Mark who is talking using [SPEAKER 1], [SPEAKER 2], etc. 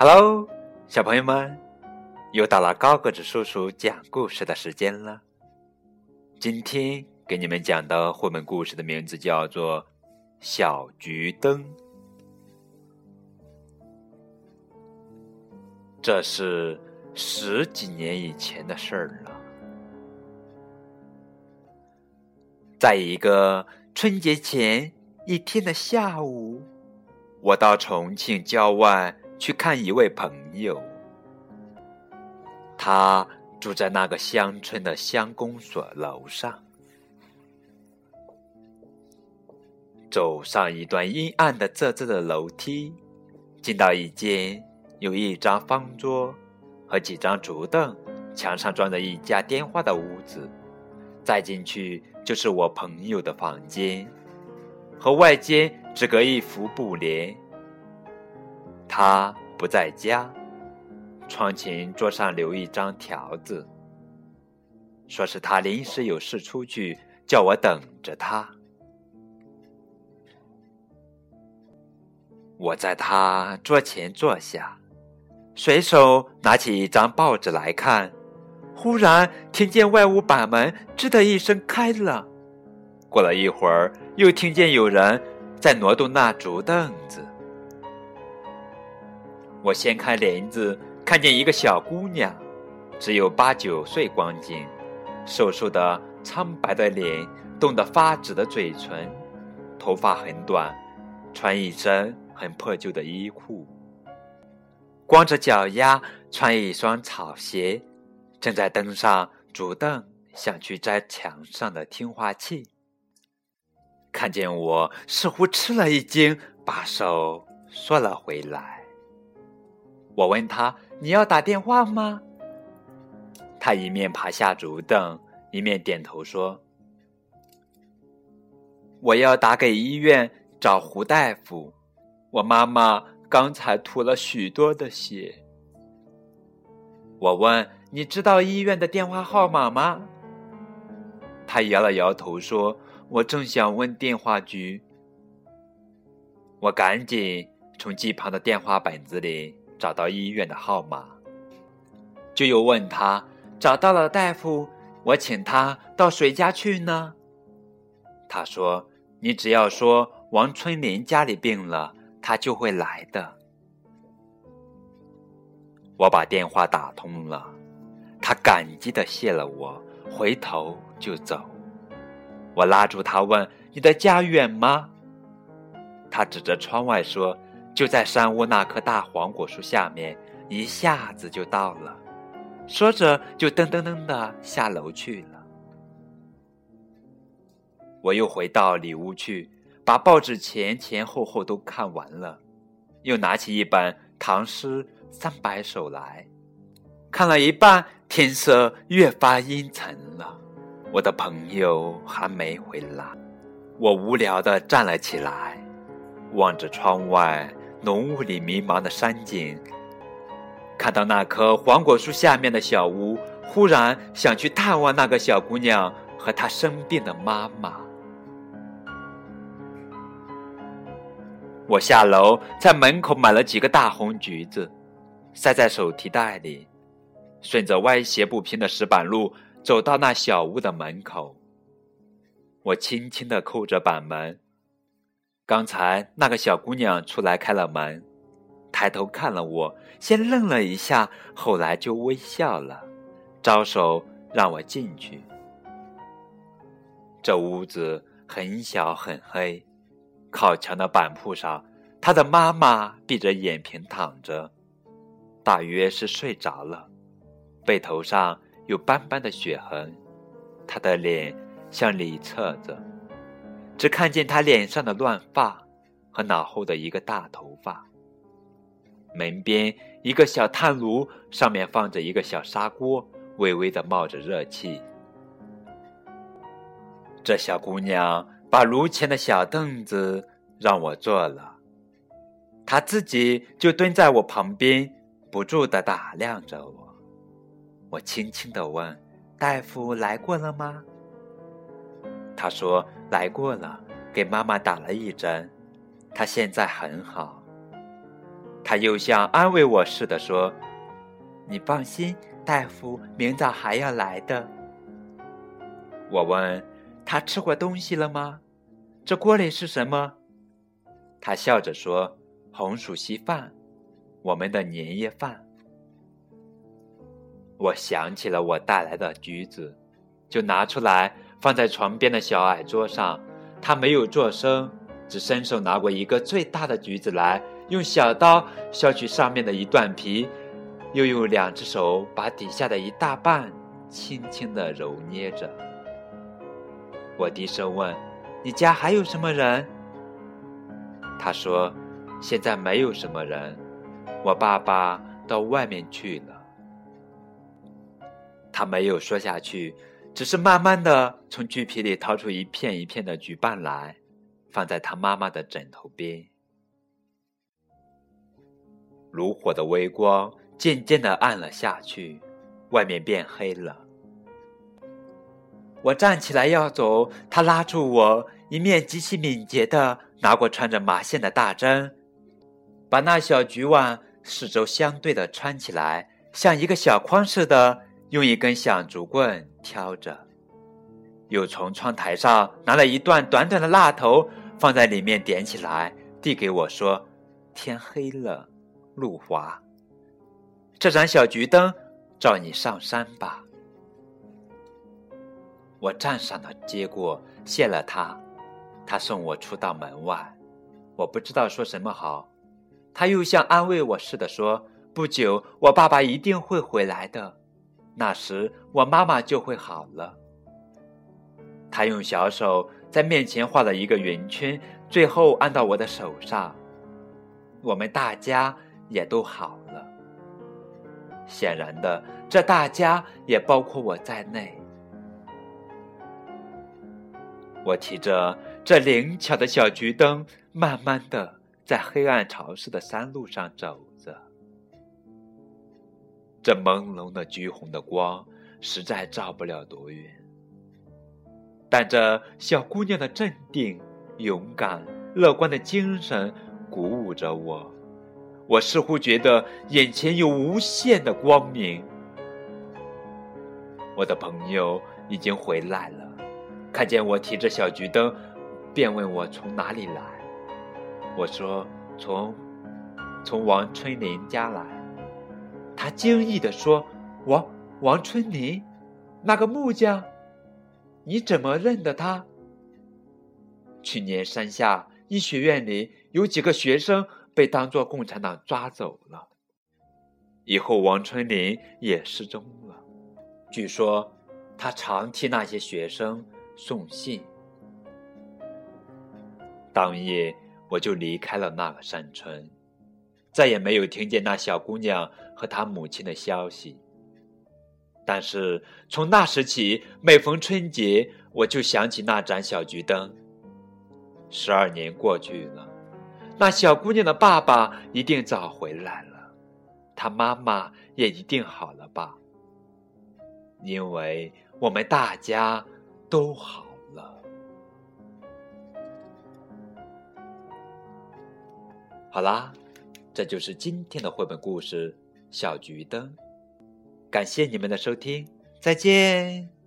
[SPEAKER 1] Hello，小朋友们，又到了高个子叔叔讲故事的时间了。今天给你们讲的绘本故事的名字叫做《小桔灯》。这是十几年以前的事儿了。在一个春节前一天的下午，我到重庆郊外。去看一位朋友，他住在那个乡村的乡公所楼上。走上一段阴暗的、仄仄的楼梯，进到一间有一张方桌和几张竹凳、墙上装着一架电话的屋子。再进去就是我朋友的房间，和外间只隔一幅布帘。他不在家，窗前桌上留一张条子，说是他临时有事出去，叫我等着他。我在他桌前坐下，随手拿起一张报纸来看，忽然听见外屋板门“吱”的一声开了，过了一会儿，又听见有人在挪动那竹凳子。我掀开帘子，看见一个小姑娘，只有八九岁光景，瘦瘦的、苍白的脸，冻得发紫的嘴唇，头发很短，穿一身很破旧的衣裤，光着脚丫，穿一双草鞋，正在登上竹凳，想去摘墙上的听话器。看见我，似乎吃了一惊，把手缩了回来。我问他：“你要打电话吗？”他一面爬下竹凳，一面点头说：“我要打给医院找胡大夫。我妈妈刚才吐了许多的血。”我问：“你知道医院的电话号码吗？”他摇了摇头说：“我正想问电话局。”我赶紧从机旁的电话本子里。找到医院的号码，就又问他找到了大夫，我请他到谁家去呢？他说：“你只要说王春林家里病了，他就会来的。”我把电话打通了，他感激的谢了我，回头就走。我拉住他问：“你的家远吗？”他指着窗外说。就在山屋那棵大黄果树下面，一下子就到了。说着，就噔噔噔的下楼去了。我又回到里屋去，把报纸前前后后都看完了，又拿起一本《唐诗三百首》来看了一半，天色越发阴沉了。我的朋友还没回来，我无聊的站了起来，望着窗外。浓雾里迷茫的山景，看到那棵黄果树下面的小屋，忽然想去探望那个小姑娘和她生病的妈妈。我下楼，在门口买了几个大红橘子，塞在手提袋里，顺着歪斜不平的石板路走到那小屋的门口。我轻轻的扣着板门。刚才那个小姑娘出来开了门，抬头看了我，先愣了一下，后来就微笑了，招手让我进去。这屋子很小很黑，靠墙的板铺上，她的妈妈闭着眼平躺着，大约是睡着了，背头上有斑斑的血痕，她的脸向里侧着。只看见他脸上的乱发和脑后的一个大头发。门边一个小炭炉，上面放着一个小砂锅，微微的冒着热气。这小姑娘把炉前的小凳子让我坐了，她自己就蹲在我旁边，不住的打量着我。我轻轻的问：“大夫来过了吗？”她说。来过了，给妈妈打了一针，她现在很好。他又像安慰我似的说：“你放心，大夫明早还要来的。”我问他吃过东西了吗？这锅里是什么？他笑着说：“红薯稀饭，我们的年夜饭。”我想起了我带来的橘子，就拿出来放在床边的小矮桌上。他没有作声，只伸手拿过一个最大的橘子来，用小刀削去上面的一段皮，又用两只手把底下的一大半轻轻地揉捏着。我低声问：“你家还有什么人？”他说：“现在没有什么人，我爸爸到外面去了。”他没有说下去，只是慢慢的从橘皮里掏出一片一片的橘瓣来，放在他妈妈的枕头边。炉火的微光渐渐的暗了下去，外面变黑了。我站起来要走，他拉住我，一面极其敏捷的拿过穿着麻线的大针，把那小橘碗四周相对的穿起来，像一个小筐似的。用一根响竹棍挑着，又从窗台上拿了一段短短的蜡头，放在里面点起来，递给我说：“天黑了，路滑。这盏小桔灯照你上山吧。”我站上了，接过，谢了他。他送我出到门外，我不知道说什么好。他又像安慰我似的说：“不久，我爸爸一定会回来的。”那时我妈妈就会好了。他用小手在面前画了一个圆圈，最后按到我的手上。我们大家也都好了。显然的，这大家也包括我在内。我提着这灵巧的小桔灯，慢慢的在黑暗潮湿的山路上走着。这朦胧的橘红的光，实在照不了多远。但这小姑娘的镇定、勇敢、乐观的精神鼓舞着我，我似乎觉得眼前有无限的光明。我的朋友已经回来了，看见我提着小桔灯，便问我从哪里来。我说：“从，从王春林家来。”他惊异地说：“王王春林，那个木匠，你怎么认得他？去年山下医学院里有几个学生被当作共产党抓走了，以后王春林也失踪了。据说他常替那些学生送信。当夜我就离开了那个山村。”再也没有听见那小姑娘和她母亲的消息。但是从那时起，每逢春节，我就想起那盏小桔灯。十二年过去了，那小姑娘的爸爸一定早回来了，她妈妈也一定好了吧？因为我们大家都好了。好啦。这就是今天的绘本故事《小桔灯》，感谢你们的收听，再见。